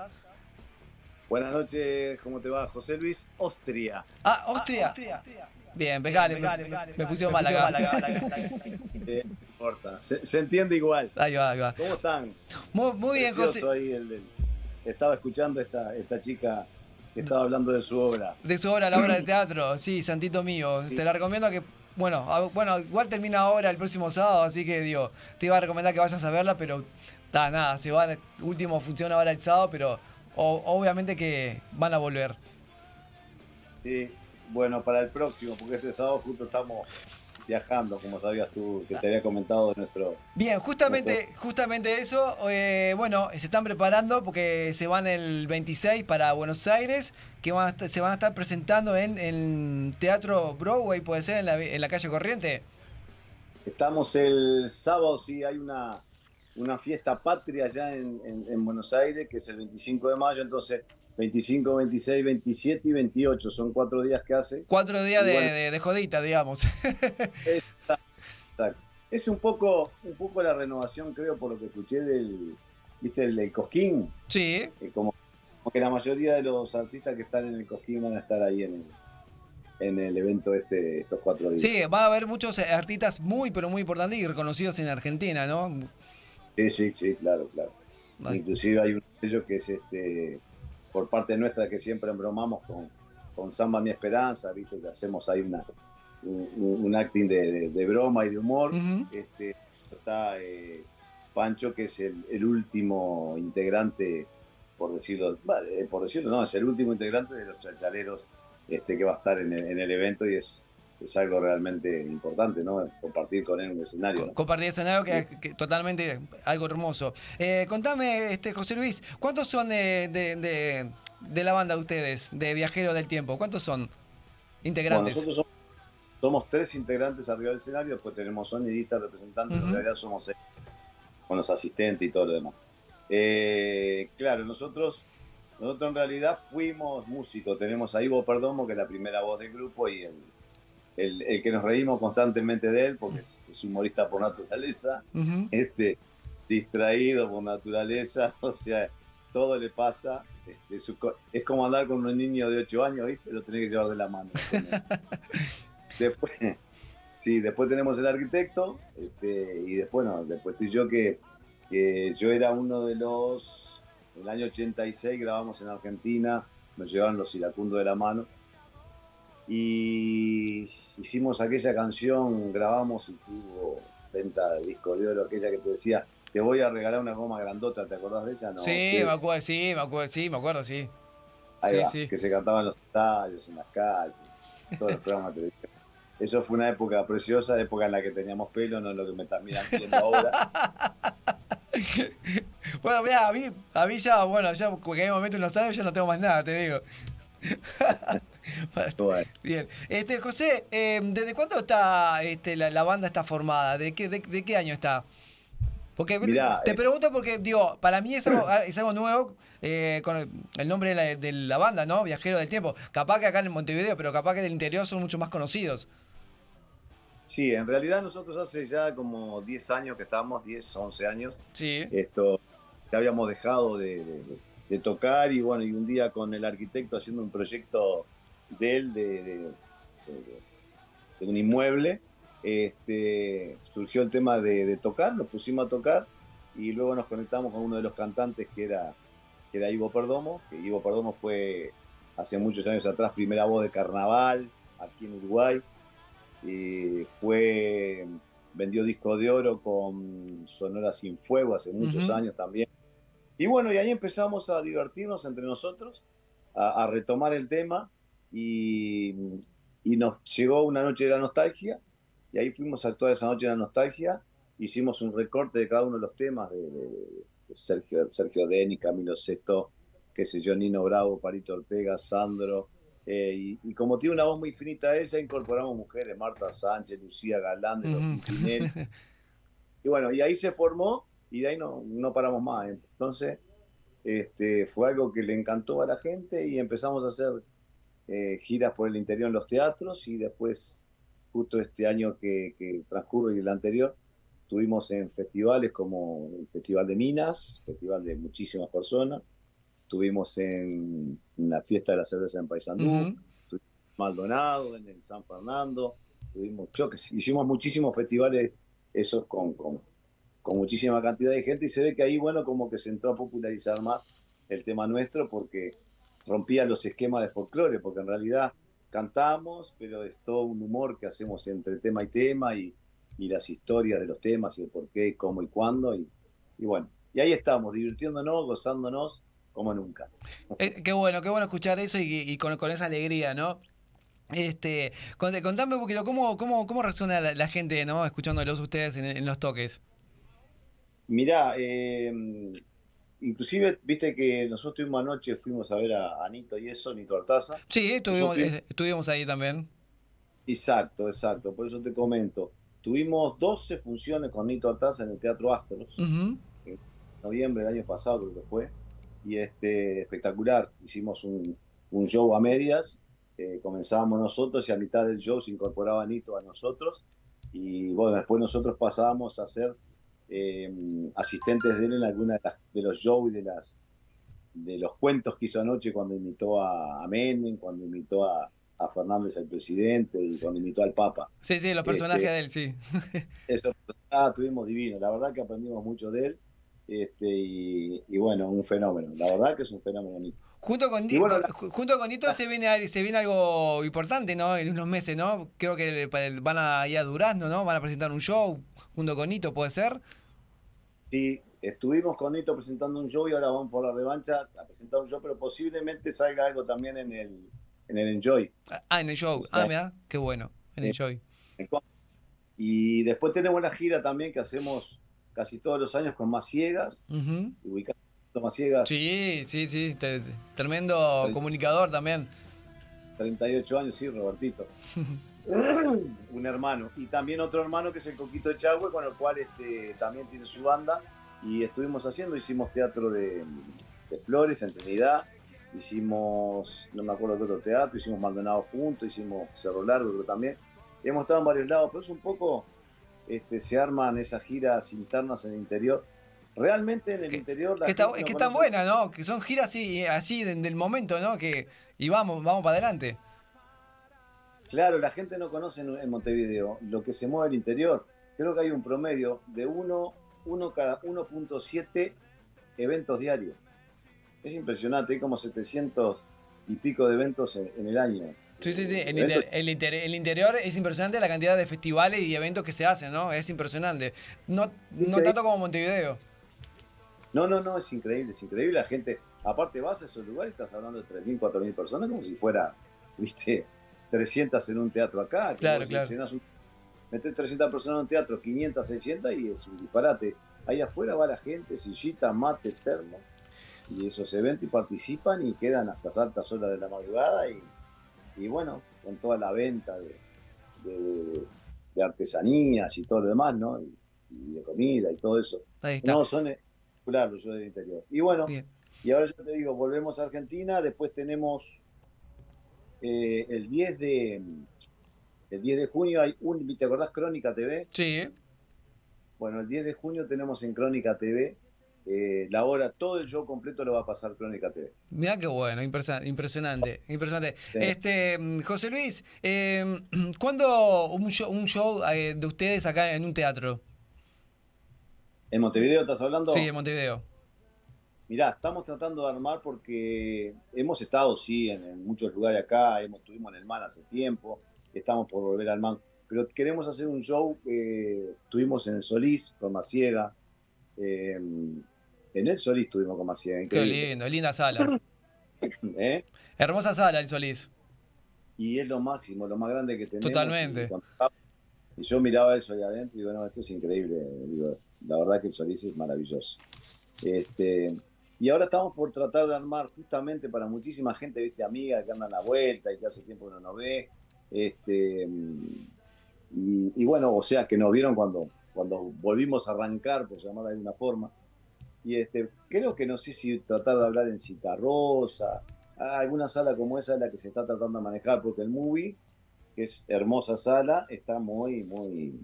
Buenas noches, ¿cómo te va? José Luis Ostria. Ah, Austria. Bien, pegale, me, me pusieron mal acá. Eh, no importa, se, se entiende igual. Ahí va, ahí va. ¿Cómo están? Muy, muy bien, José. ahí el- el- estaba escuchando esta, esta chica que estaba hablando de su obra. De su obra, la obra de teatro, sí, Santito mío. Te la recomiendo que, bueno, a- bueno, igual termina ahora el próximo sábado, así que digo, te iba a recomendar que vayas a verla, pero da, nada, se van, último funciona ahora el sábado, pero o- obviamente que van a volver. Sí, bueno, para el próximo, porque este sábado justo estamos viajando, como sabías tú, que te había comentado de nuestro... Bien, justamente, justamente eso, eh, bueno, se están preparando porque se van el 26 para Buenos Aires, que van a estar- se van a estar presentando en el Teatro Broadway, puede ser, en la, en la calle Corriente. Estamos el sábado, sí, hay una, una fiesta patria allá en, en- en Buenos Aires, que es el 25 de mayo, entonces 25, 26, 27 y 28, son cuatro días que hace. Cuatro días de, bueno, de- de jodita, digamos. Exacto. Es un poco, un poco la renovación, creo, por lo que escuché del, ¿viste? El del Cosquín. Sí. Eh, como porque la mayoría de los artistas que están en el Cosquín van a estar ahí en el, en el evento este estos cuatro días. Sí, va a haber muchos artistas muy, pero muy importantes y reconocidos en Argentina, ¿no? Sí, sí, sí, claro, claro. Inclusive hay uno de ellos que es este por parte nuestra que siempre embromamos con, con Samba Mi Esperanza, ¿viste? que hacemos ahí una, un, acting de, broma y de humor. este, está eh, Pancho, que es el, último integrante, por decirlo, eh, por decirlo, no, es el último integrante de los chalchaleros este, que va a estar en el, evento y es, es algo realmente importante, ¿no? Compartir con él un escenario. Compartir escenario que es totalmente algo hermoso. Eh, contame, este, José Luis, ¿cuántos son de, la banda de ustedes, de Viajeros del Tiempo? ¿Cuántos son integrantes? nosotros somos, tres integrantes arriba del escenario, después tenemos sonidistas, representantes, en realidad somos seis, con los asistentes y todo lo demás. Eh, claro, nosotros nosotros en realidad fuimos músicos. Tenemos a Ivo Perdomo, que es la primera voz del grupo, y el, el, que nos reímos constantemente de él, porque es, humorista por naturaleza, este, distraído por naturaleza, o sea, todo le pasa. Este, es como andar con un niño de 8 años, ¿viste? Lo tenés que llevar de la mano. después, sí, después tenemos el arquitecto, este, y después, no, después estoy yo que, que yo era uno de los en el año 86 grabamos en Argentina, nos llevaron los iracundos de la mano. Y hicimos aquella canción, grabamos y tuvo venta de disco de oro, aquella que te decía, te voy a regalar una goma grandota, ¿te acordás de ella? No, sí, me acuerdo, sí, me acuerdo, sí, me acuerdo, sí. sí, que se cantaba en los estadios, en las calles, todos los programas de televisión. Eso fue una época preciosa, época en la que teníamos pelo, no es lo que me están mirando ahora. bueno, mira, a mí, a mí ya, bueno, ya porque hay momento en los años ya no tengo más nada, te digo. Bien. Este, José, em, ¿desde cuándo está este, la, banda está formada? ¿De qué, de, qué año está? Porque te eh, pregunto porque, digo, para mí es algo, es algo nuevo eh, con el, nombre de la, banda, ¿no? Viajero del Tiempo. Capaz que acá en Montevideo, pero capaz que del interior son mucho más conocidos. Sí, en realidad nosotros hace ya como 10 años que estamos, 10, 11 años. Sí. Esto, ya habíamos dejado de, tocar y bueno, y un día con el arquitecto haciendo un proyecto de él, de, un inmueble, este, surgió el tema de, tocar, nos pusimos a tocar y luego nos conectamos con uno de los cantantes que era, que era Ivo Perdomo, que Ivo Perdomo fue hace muchos años atrás primera voz de carnaval aquí en Uruguay y fue, vendió disco de oro con Sonora Sin Fuego hace muchos años también. Y bueno, y ahí empezamos a divertirnos entre nosotros, a, retomar el tema y, y, nos llegó una noche de la nostalgia y ahí fuimos a actuar esa noche de la nostalgia, hicimos un recorte de cada uno de los temas de, Sergio, Sergio Deni, Camilo Sesto, qué sé yo, Nino Bravo, Parito Ortega, Sandro, eh, y, como tiene una voz muy finita ella, incorporamos mujeres, Marta Sánchez, Lucía Galán, de los Y bueno, y ahí se formó y de ahí no, no paramos más. Entonces, este, fue algo que le encantó a la gente y empezamos a hacer eh, giras por el interior en los teatros y después, justo este año que, que transcurre y el anterior, estuvimos en festivales como el Festival de Minas, festival de muchísimas personas, Estuvimos en, la fiesta de la cerveza en Paysandú, estuvimos en Maldonado, en el San Fernando, tuvimos choques, hicimos muchísimos festivales esos con, con, muchísima cantidad de gente y se ve que ahí, bueno, como que se entró a popularizar más el tema nuestro porque rompía los esquemas de folclore, porque en realidad cantamos, pero es todo un humor que hacemos entre tema y tema y, las historias de los temas y el por qué, cómo y cuándo. Y, y bueno, y ahí estamos, divirtiéndonos, gozándonos como nunca. Eh, qué bueno, qué bueno escuchar eso y, con, esa alegría, ¿no? Este, contame un poquito, ¿cómo, cómo, cómo reacciona la, gente, ¿no? Escuchándolos ustedes en, los toques. Mirá, eh, inclusive, viste que nosotros tuvimos anoche, fuimos a ver a, Anito y eso, Nito Artaza. Sí, estuvimos, eh, estuvimos ahí también. Exacto, exacto, por eso te comento. Tuvimos 12 funciones con Nito Artaza en el Teatro Astros, en noviembre del año pasado creo que fue y este, espectacular. Hicimos un, un show a medias, eh, comenzábamos nosotros y a mitad del show se incorporaba Nito a nosotros y bueno, después nosotros pasábamos a ser eh, asistentes de él en alguna de, los shows de las, de los cuentos que hizo anoche cuando invitó a, a Menem, cuando invitó a, a Fernández al presidente y cuando invitó al Papa. Sí, sí, los personajes este, de él, sí. Eso ah, tuvimos divino, la verdad que aprendimos mucho de él. Este, y, bueno, un fenómeno, la verdad que es un fenómeno. Junto con, junto con Nito se viene, se viene algo importante, ¿no? En unos meses, ¿no? Creo que van a ir a Durazno, ¿no? Van a presentar un show junto con Nito, ¿puede ser? Sí, estuvimos con Nito presentando un show y ahora vamos por la revancha a presentar un show, pero posiblemente salga algo también en el, en el Enjoy. Ah, en el show. ah, mira, qué bueno, en el Enjoy. Y después tenemos la gira también que hacemos casi todos los años con Más Ciegas. Uh Más Ciegas. Sí, sí, sí, tremendo comunicador también. 38 años, sí, Robertito. un hermano. Y también otro hermano que es el Coquito de Chagüe, con el cual este, también tiene su banda. Y estuvimos haciendo, hicimos teatro de, de Flores en Trinidad hicimos, no me acuerdo qué otro teatro, hicimos Maldonado juntos, hicimos Cerro Largo, pero también hemos estado en varios lados, pero es un poco, este, se arman esas giras internas en el interior. Realmente en el interior... La que, está, es que están buenas, ¿no? Que son giras así, así del momento, ¿no? Que, y vamos, vamos para adelante. Claro, la gente no conoce en Montevideo lo que se mueve el interior. Creo que hay un promedio de 1, 1 cada 1.7 eventos diarios. Es impresionante, hay como 700 y pico de eventos en, el año. Sí, sí, sí. El, el, interior es impresionante la cantidad de festivales y eventos que se hacen, ¿no? Es impresionante. No, no tanto como Montevideo. No, no, no, es increíble, es increíble. La gente, aparte vas a esos lugares, estás hablando de 3.000, 4.000 personas, como si fuera, viste, 300 en un teatro acá. Claro, claro. metes 300 personas en un teatro, 500, 600 y es un disparate. Ahí afuera va la gente, sillita, mate, termo y esos eventos y participan y quedan hasta las altas horas de la madrugada y, bueno, con toda la venta de, artesanías y todo lo demás, ¿no? Y, de comida y todo eso. No, son espectaculares los del interior. Y bueno, y ahora yo te digo, volvemos a Argentina, después tenemos eh, el 10 de el 10 de junio hay un, ¿te acordás Crónica TV? Sí. Bueno, el 10 de junio tenemos en Crónica TV eh, la hora, todo el show completo lo va a pasar Crónica TV. Mira qué bueno, impresionante, impresionante. Este, mm, José Luis, eh, ¿cuándo un show, un show eh, de ustedes acá en un teatro? ¿En Montevideo estás hablando? Sí, en Montevideo. Mirá, estamos tratando de armar porque hemos estado, sí, en, muchos lugares acá, hemos, estuvimos en el MAN hace tiempo, estamos por volver al MAN, pero queremos hacer un show, eh, estuvimos en el Solís con Maciega, eh, en el Solís tuvimos como hacía. Qué lindo, linda sala. ¿Eh? Hermosa sala el Solís. Y es lo máximo, lo más grande que tenemos. Totalmente. Y, yo miraba eso ahí adentro y digo, no, esto es increíble. la verdad que el Solís es maravilloso. Este, y ahora estamos por tratar de armar justamente para muchísima gente, viste, amiga que andan a la vuelta y que hace tiempo que no nos ve. Este, y, bueno, o sea, que nos vieron cuando, cuando volvimos a arrancar, por llamarlo de alguna forma. Y este, creo que no sé si tratar de hablar en Citarrosa, alguna sala como esa es la que se está tratando de manejar, porque el movie, que es hermosa sala, está muy, muy,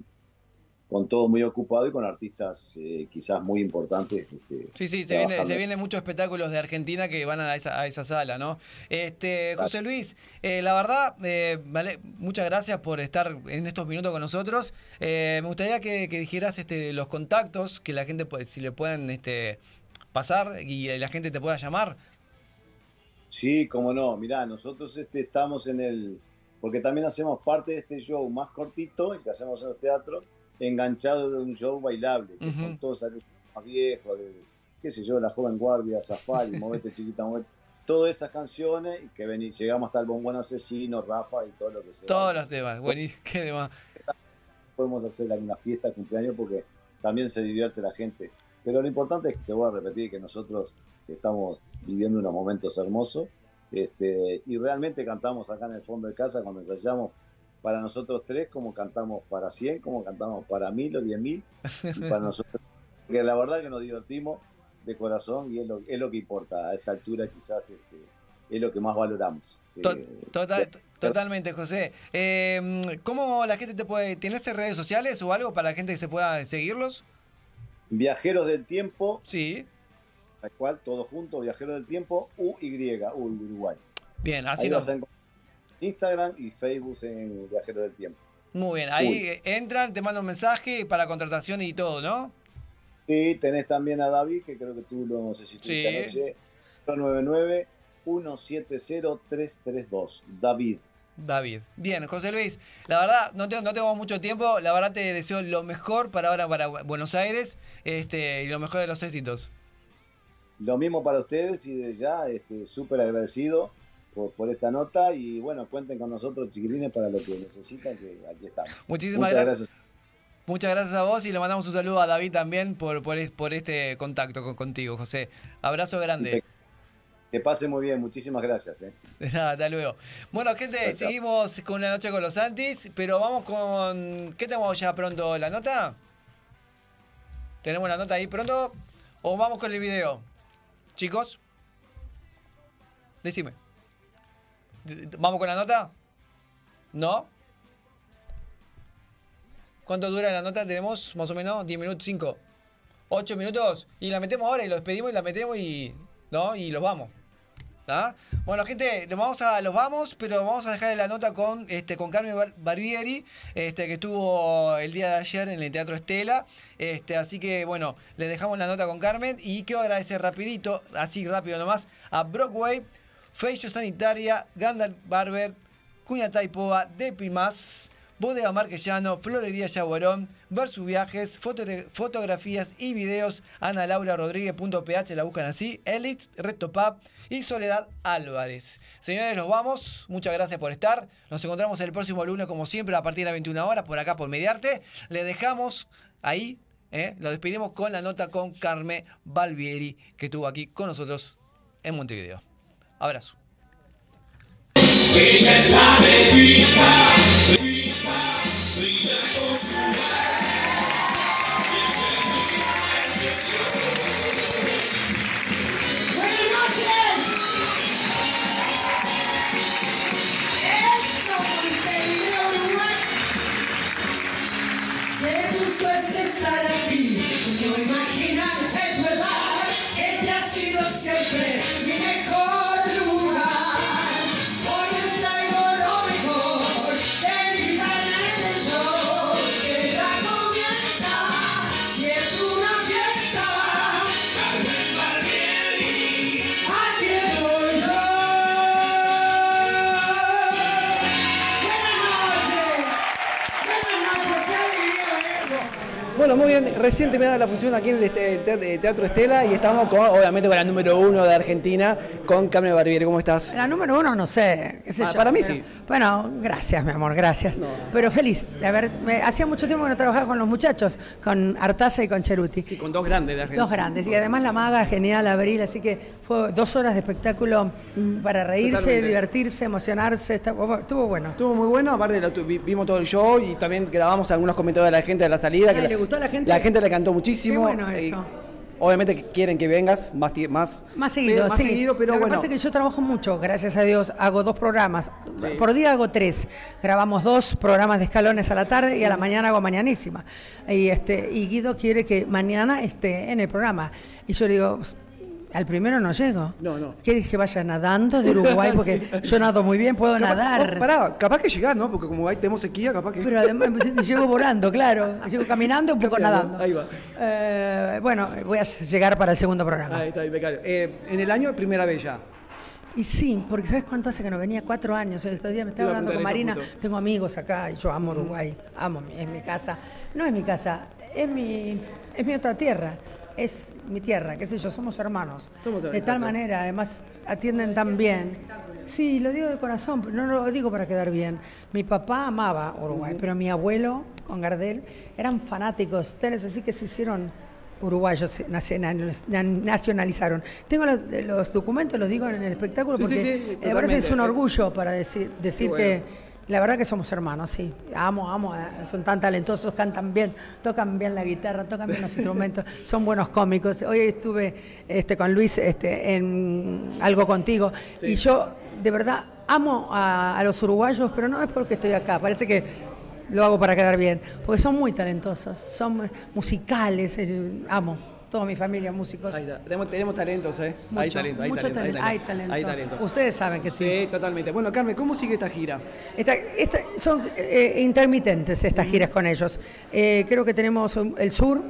con todo muy ocupado y con artistas eh, quizás muy importantes. Este, sí, sí, se viene, se vienen muchos espectáculos de Argentina que van a esa, a esa sala, ¿no? Este, José Luis, eh, la verdad, eh, vale, muchas gracias por estar en estos minutos con nosotros. me gustaría que, dijeras este, los contactos, que la gente, si le pueden este, pasar y la gente te pueda llamar. Sí, cómo no. Mirá, nosotros este, estamos en el... Porque también hacemos parte de este show más cortito, el que hacemos en los teatros, enganchado de un show bailable, con todos más viejos, de, qué sé yo, la joven guardia, Zafari, Movete Chiquita, Movete, todas esas canciones y que vení, llegamos hasta el bombón asesino, Rafa y todo lo que sea. Todos los temas, buenísimo, qué demás. Podemos hacer una fiesta cumpleaños porque también se divierte la gente. Pero lo importante es que te voy a repetir que nosotros estamos viviendo unos momentos hermosos este, y realmente cantamos acá en el fondo de casa cuando ensayamos para nosotros tres, como cantamos para 100, como cantamos para mil o diez mil, y para nosotros, que la verdad que nos divertimos de corazón y es lo, es lo que importa a esta altura quizás este, es lo que más valoramos. Totalmente, José. Eh, ¿Cómo la gente te puede... ¿Tienes redes sociales o algo para la gente que se pueda seguirlos? Viajeros del Tiempo. Sí. tal cual, todo junto, Viajero del Tiempo, UY, Uruguay. Bien, así Ahí lo vas a encontrar Instagram y Facebook en Viajero del Tiempo. Muy bien, ahí entran, te mandan un mensaje para contratación y todo, ¿no? Sí, tenés también a David, que creo que tú lo no sé si Sí. anoche, 099 170 332. David. David. Bien, José Luis, la verdad, no tengo, no tengo mucho tiempo, la verdad te deseo lo mejor para ahora para Buenos Aires este, y lo mejor de los éxitos. Lo mismo para ustedes y desde ya este, súper agradecido por, por esta nota y bueno, cuenten con nosotros chiquilines para lo que necesitan, que aquí estamos. Muchísimas Muchas gracias. Muchas gracias a vos y le mandamos un saludo a David también por, por, es- por este contacto con- contigo, José. Abrazo grande. Que pase muy bien, muchísimas gracias. ¿eh? De nada, hasta luego. Bueno, gente, seguimos con la noche con los Santis, pero vamos con. ¿Qué tenemos ya pronto? ¿La nota? ¿Tenemos la nota ahí pronto? ¿O vamos con el video? Chicos, decime. ¿Vamos con la nota? ¿No? ¿Cuánto dura la nota? Tenemos más o menos 10 minutos, 5, 8 minutos. Y la metemos ahora y lo despedimos y la metemos y. ¿No? Y los vamos. ¿Tá? Bueno, gente, los vamos a los vamos, pero vamos a dejar la nota con este con Carmen Bar- Barbieri, este que estuvo el día de ayer en el Teatro Estela. Este, así que bueno, le dejamos la nota con Carmen y quiero agradecer rapidito, así rápido nomás, a Brockway, Feisho Sanitaria, Gandalf Barber, Cuña Taipoa, Depimas, Bodega Marquellano, Florería Yaguarón, Versus Viajes, fotogra- fotografías y videos, Ana Laura Rodríguez.ph, la buscan así, Elite, Retopap y Soledad Álvarez. Señores, nos vamos. Muchas gracias por estar. Nos encontramos el próximo lunes, como siempre, a partir de las 21 horas, por acá por Mediarte. Le dejamos ahí, ¿eh? lo despedimos con la nota con Carmen Balbieri, que estuvo aquí con nosotros en Montevideo. Abrazo. Muy bien. Recién terminada la función aquí en el este- te- eh, Teatro Estela y estamos con, obviamente, con la número uno de Argentina, con Carmen Barbieri. ¿Cómo estás? La número uno, no sé. qué sé Ah, yo, para mí pero- sí. Bueno, gracias, mi amor, gracias. Pero feliz haber. me- hacía mucho tiempo que no trabajaba con los muchachos, con Artaza y con Cheruti. Sí, con dos grandes de Argentina. Dos grandes. Y además la maga, genial, Abril. Así que fue dos horas de espectáculo mm, para reírse, Totalmente. divertirse, emocionarse. Estuvo bueno. Estuvo muy bueno, aparte vimos todo el show y también grabamos algunos comentarios de la gente de la salida. Ay, que ¿le gustó a la gente? La gente le cantó muchísimo. Qué bueno y eso. obviamente quieren que vengas más, más, Más seguido, más sí. seguido, pero Lo que bueno. pasa es que yo trabajo mucho, gracias a Dios. Hago dos programas. Por día hago tres. Grabamos dos programas de escalones a la tarde y a la mañana hago mañanísima. Y, este, y Guido quiere que mañana esté en el programa. Y yo le digo, al primero no llego. No, no. ¿Quieres que vaya nadando de Uruguay? Porque yo nado muy bien, puedo Capaz- nadar. oh, pará, capaz que llegás, ¿no? Porque como ahí tenemos sequía, capaz que. Pero además pues, llego volando, claro. Llego caminando y un poco nadando. Ahí va. Eh, bueno, voy a llegar para el segundo programa. Ahí está, impecable. Eh, en el año, primera vez ya. Y sí, porque ¿sabes cuánto hace que no venía? Cuatro años. Estos días me estaba hablando con Marina. justo. Tengo amigos acá y yo amo Uruguay. Amo, es mi casa. No es mi casa, es mi, es mi otra tierra. Es mi tierra, qué sé yo, somos hermanos. Somos de tal manera, además atienden tan bien. Sí, lo digo de corazón, pero no lo digo para quedar bien. Mi papá amaba Uruguay, pero mi abuelo con Gardel eran fanáticos, tales así que se hicieron uruguayos, nacionalizaron. Tengo los, los documentos, los digo en el espectáculo Sí, porque sí, me parece que es un orgullo para decir, decir bueno. que la verdad que somos hermanos, sí. Amo, amo, eh, son tan talentosos, cantan bien, tocan bien la guitarra, tocan bien los instrumentos, son buenos cómicos. Hoy estuve este, con Luis este, en algo contigo y yo de verdad amo a, a los uruguayos, pero no es porque estoy acá, parece que lo hago para quedar bien, porque son muy talentosos, son musicales, eh, amo. Toda mi familia músicos. Ahí está. Tenemos, tenemos talentos, ¿eh? hay talento, hay mucho talento, talento, hay hay talento. Hay talento. Ustedes saben que sí. Sí, totalmente. Bueno, Carmen, ¿cómo sigue esta gira? Esta- esta- son eh, intermitentes estas giras con ellos. Eh, creo que tenemos el sur,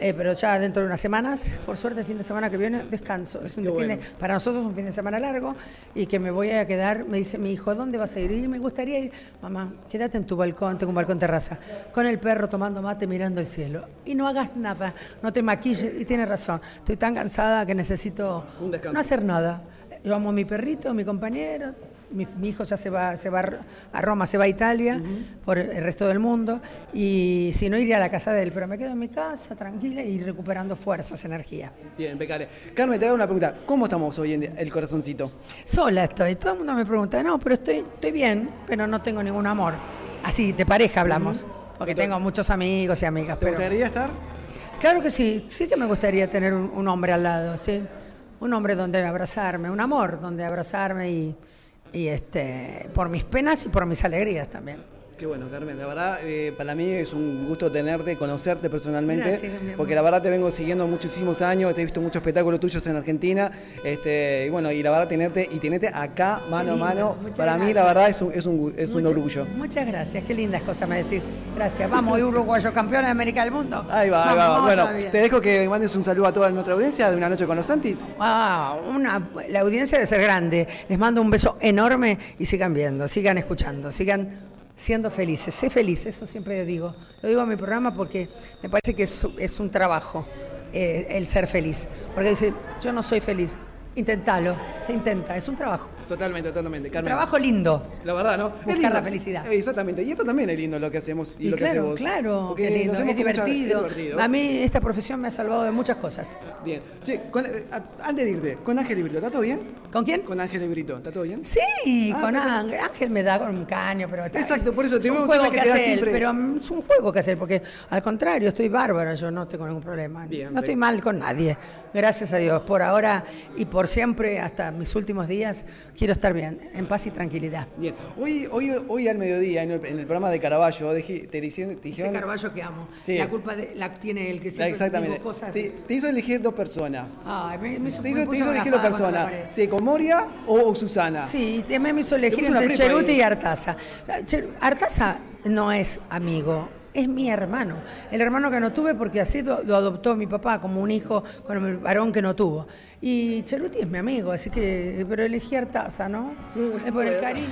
eh, pero ya dentro de unas semanas, por suerte el fin de semana que viene descanso. Es un fin de- para nosotros un fin de semana largo y que me voy a quedar, me dice mi hijo, ¿dónde vas a ir? Y me gustaría ir, mamá, quédate en tu balcón, tengo un balcón terraza, con el perro tomando mate mirando el cielo. Y no hagas nada, no te maquilles. Y tiene razón, estoy tan cansada que necesito no hacer nada. Yo amo a mi perrito, a mi compañero. Mi, mi hijo ya se va, se va a Roma, se va a Italia por el resto del mundo. Y si no, iría a la casa de él. Pero me quedo en mi casa, tranquila y recuperando fuerzas, energía. Bien, impecable. Carmen, te hago una pregunta. ¿Cómo estamos hoy en día, el corazoncito? Sola estoy. Todo el mundo me pregunta, no, pero estoy, estoy bien, pero no tengo ningún amor. Así, de pareja hablamos. Porque tengo muchos amigos y amigas. ¿Te pero- gustaría estar? Claro que sí, sí que me gustaría tener un, un hombre al lado, sí. Un hombre donde abrazarme, un amor donde abrazarme y, y este, por mis penas y por mis alegrías también. Qué bueno, Carmen. La verdad, eh, para mí es un gusto tenerte, conocerte personalmente. Gracias, mi amor. porque la verdad te vengo siguiendo muchísimos años, te he visto muchos espectáculos tuyos en Argentina. Este, y bueno, y la verdad tenerte y tenerte acá mano a mano, para mí la verdad es un, es un, es un orgullo. Muchas gracias, qué lindas cosas me decís. Gracias. Vamos, uruguayo campeón de América del Mundo. Ahí va, ahí va. vamos Bueno, todavía. te dejo que mandes un saludo a toda nuestra audiencia de una noche con los Santis. Wow, una, la audiencia debe ser grande. Les mando un beso enorme y sigan viendo, sigan escuchando, sigan siendo felices. Sé feliz, eso siempre digo. Lo digo en mi programa porque me parece que es, es un trabajo eh, el ser feliz. Porque dice, yo no soy feliz. Intentalo, se intenta, es un trabajo. Totalmente, totalmente. Un Carmen. trabajo lindo. La verdad, ¿no? Buscar lindo. la felicidad. Exactamente. Y esto también es lindo lo que hacemos y, Y lo que haces claro, vos. claro, Porque lindo, es divertido. es divertido. A mí esta profesión me ha salvado de muchas cosas. Bien. Che, con- eh, antes de irte, con Ángel y Brito, ¿está todo bien? ¿Con quién? Con Ángel y Brito, ¿está todo bien? Sí, Ah, con. Ángel. Ángel me da con un caño, pero está- Exacto, por eso te es un juego que que hace él, siempre- pero es un juego que hacer, porque al contrario, estoy bárbara, yo no tengo ningún problema. Bien, no estoy bien. mal con nadie. Gracias a Dios, por ahora y por siempre, hasta mis últimos días, quiero estar bien, en paz y tranquilidad. Bien. Hoy, hoy, hoy al mediodía, en el, en el programa de Caravaggio, dije- te, dijeron- te Ese dijeron... Carballo que amo. Sí. La culpa de, la tiene él, que siempre Exactamente. digo cosas. Te, te hizo elegir dos personas. Ay, me, me hizo, Te me hizo, te hizo elegir dos personas. Sí, con Moria o, o Susana. Sí, me hizo elegir entre Cheruti y Artaza. Artaza no es amigo, es mi hermano. El hermano que no tuve porque así lo, lo adoptó mi papá como un hijo con el varón que no tuvo. Y Cheruti es mi amigo, así que, pero elegí Artaza, ¿no? Es por el cariño.